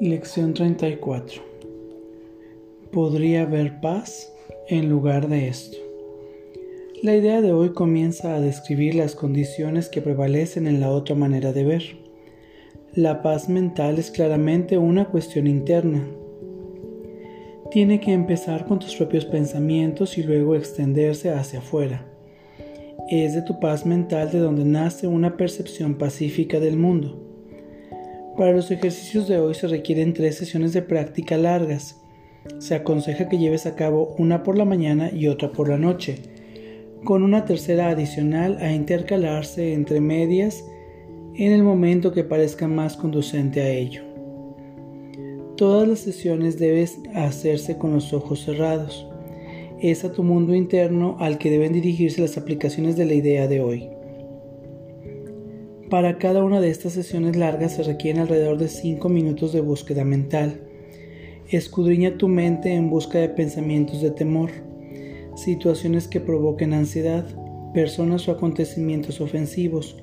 Lección 34. Podría haber paz en lugar de esto. La idea de hoy comienza a describir las condiciones que prevalecen en la otra manera de ver. La paz mental es claramente una cuestión interna. Tiene que empezar con tus propios pensamientos y luego extenderse hacia afuera. Es de tu paz mental de donde nace una percepción pacífica del mundo. Para los ejercicios de hoy se requieren tres sesiones de práctica largas. Se aconseja que lleves a cabo una por la mañana y otra por la noche con una tercera adicional a intercalarse entre medias en el momento que parezca más conducente a ello. Todas las sesiones debes hacerse con los ojos cerrados. Es a tu mundo interno al que deben dirigirse las aplicaciones de la idea de hoy. Para cada una de estas sesiones largas se requieren alrededor de 5 minutos de búsqueda mental. Escudriña tu mente en busca de pensamientos de temor situaciones que provoquen ansiedad, personas o acontecimientos ofensivos,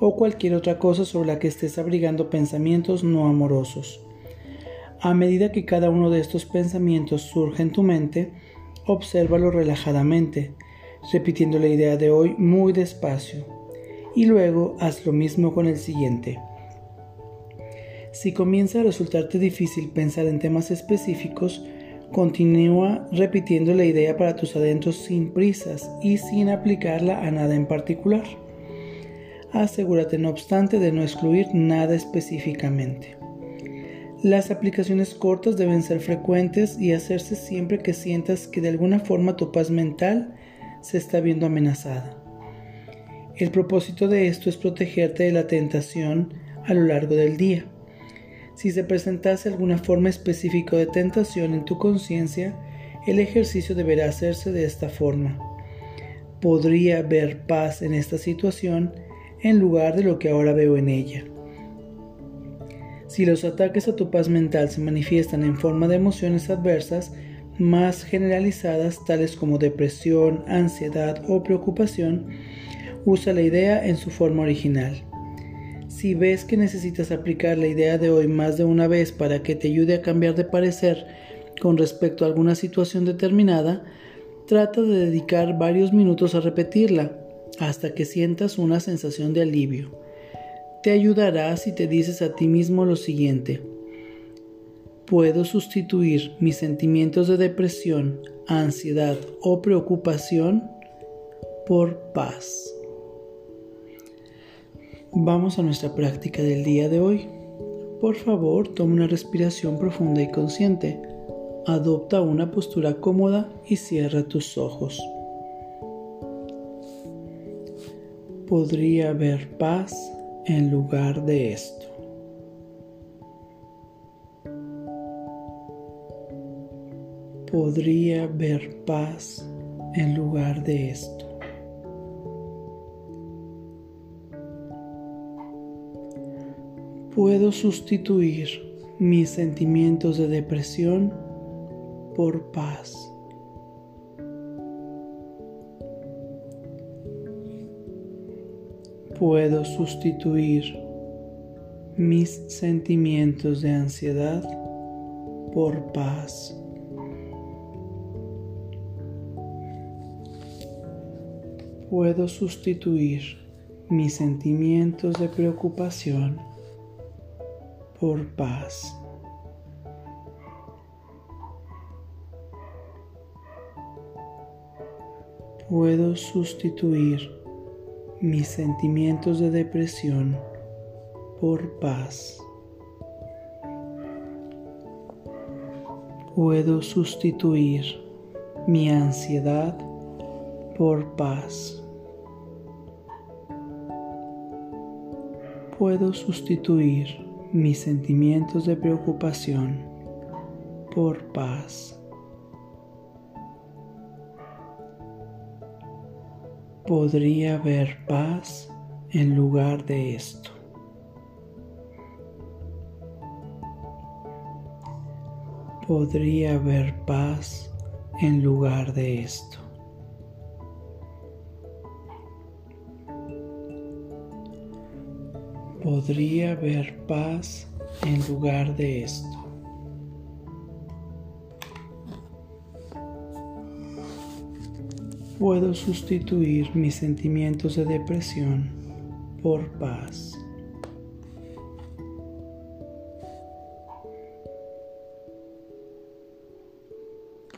o cualquier otra cosa sobre la que estés abrigando pensamientos no amorosos. A medida que cada uno de estos pensamientos surge en tu mente, obsérvalo relajadamente, repitiendo la idea de hoy muy despacio, y luego haz lo mismo con el siguiente. Si comienza a resultarte difícil pensar en temas específicos, Continúa repitiendo la idea para tus adentros sin prisas y sin aplicarla a nada en particular. Asegúrate no obstante de no excluir nada específicamente. Las aplicaciones cortas deben ser frecuentes y hacerse siempre que sientas que de alguna forma tu paz mental se está viendo amenazada. El propósito de esto es protegerte de la tentación a lo largo del día si se presentase alguna forma específica de tentación en tu conciencia, el ejercicio deberá hacerse de esta forma. Podría ver paz en esta situación en lugar de lo que ahora veo en ella. Si los ataques a tu paz mental se manifiestan en forma de emociones adversas más generalizadas, tales como depresión, ansiedad o preocupación, usa la idea en su forma original. Si ves que necesitas aplicar la idea de hoy más de una vez para que te ayude a cambiar de parecer con respecto a alguna situación determinada, trata de dedicar varios minutos a repetirla hasta que sientas una sensación de alivio. Te ayudará si te dices a ti mismo lo siguiente. Puedo sustituir mis sentimientos de depresión, ansiedad o preocupación por paz. Vamos a nuestra práctica del día de hoy. Por favor, toma una respiración profunda y consciente. Adopta una postura cómoda y cierra tus ojos. Podría haber paz en lugar de esto. Podría haber paz en lugar de esto. Puedo sustituir mis sentimientos de depresión por paz. Puedo sustituir mis sentimientos de ansiedad por paz. Puedo sustituir mis sentimientos de preocupación por paz. Puedo sustituir mis sentimientos de depresión por paz. Puedo sustituir mi ansiedad por paz. Puedo sustituir mis sentimientos de preocupación por paz. Podría haber paz en lugar de esto. Podría haber paz en lugar de esto. Podría haber paz en lugar de esto. Puedo sustituir mis sentimientos de depresión por paz.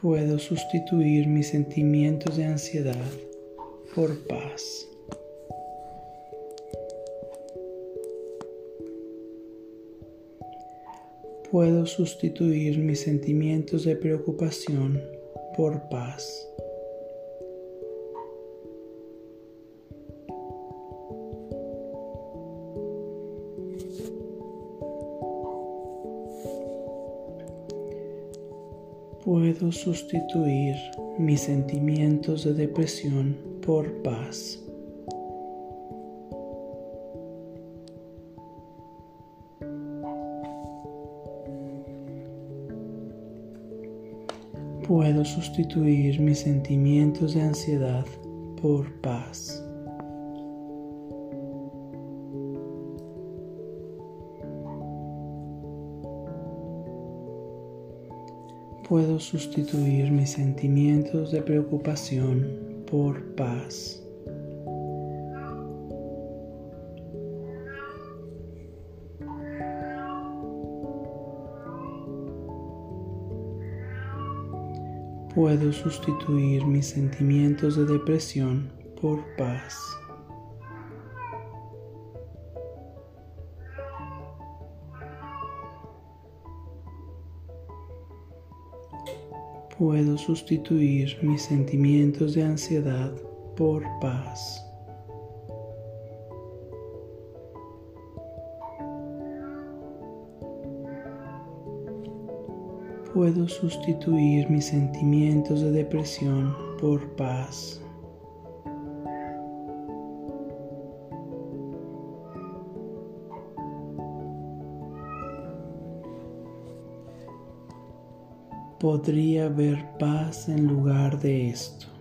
Puedo sustituir mis sentimientos de ansiedad por paz. Puedo sustituir mis sentimientos de preocupación por paz. Puedo sustituir mis sentimientos de depresión por paz. Puedo sustituir mis sentimientos de ansiedad por paz. Puedo sustituir mis sentimientos de preocupación por paz. Puedo sustituir mis sentimientos de depresión por paz. Puedo sustituir mis sentimientos de ansiedad por paz. Puedo sustituir mis sentimientos de depresión por paz. podría haber paz en lugar de esto.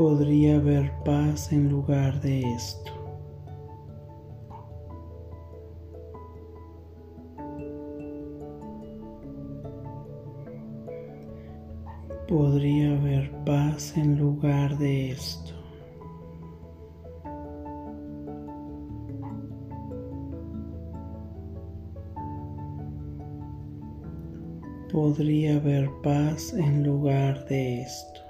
Podría haber paz en lugar de esto. Podría haber paz en lugar de esto. podría haber paz en lugar de esto.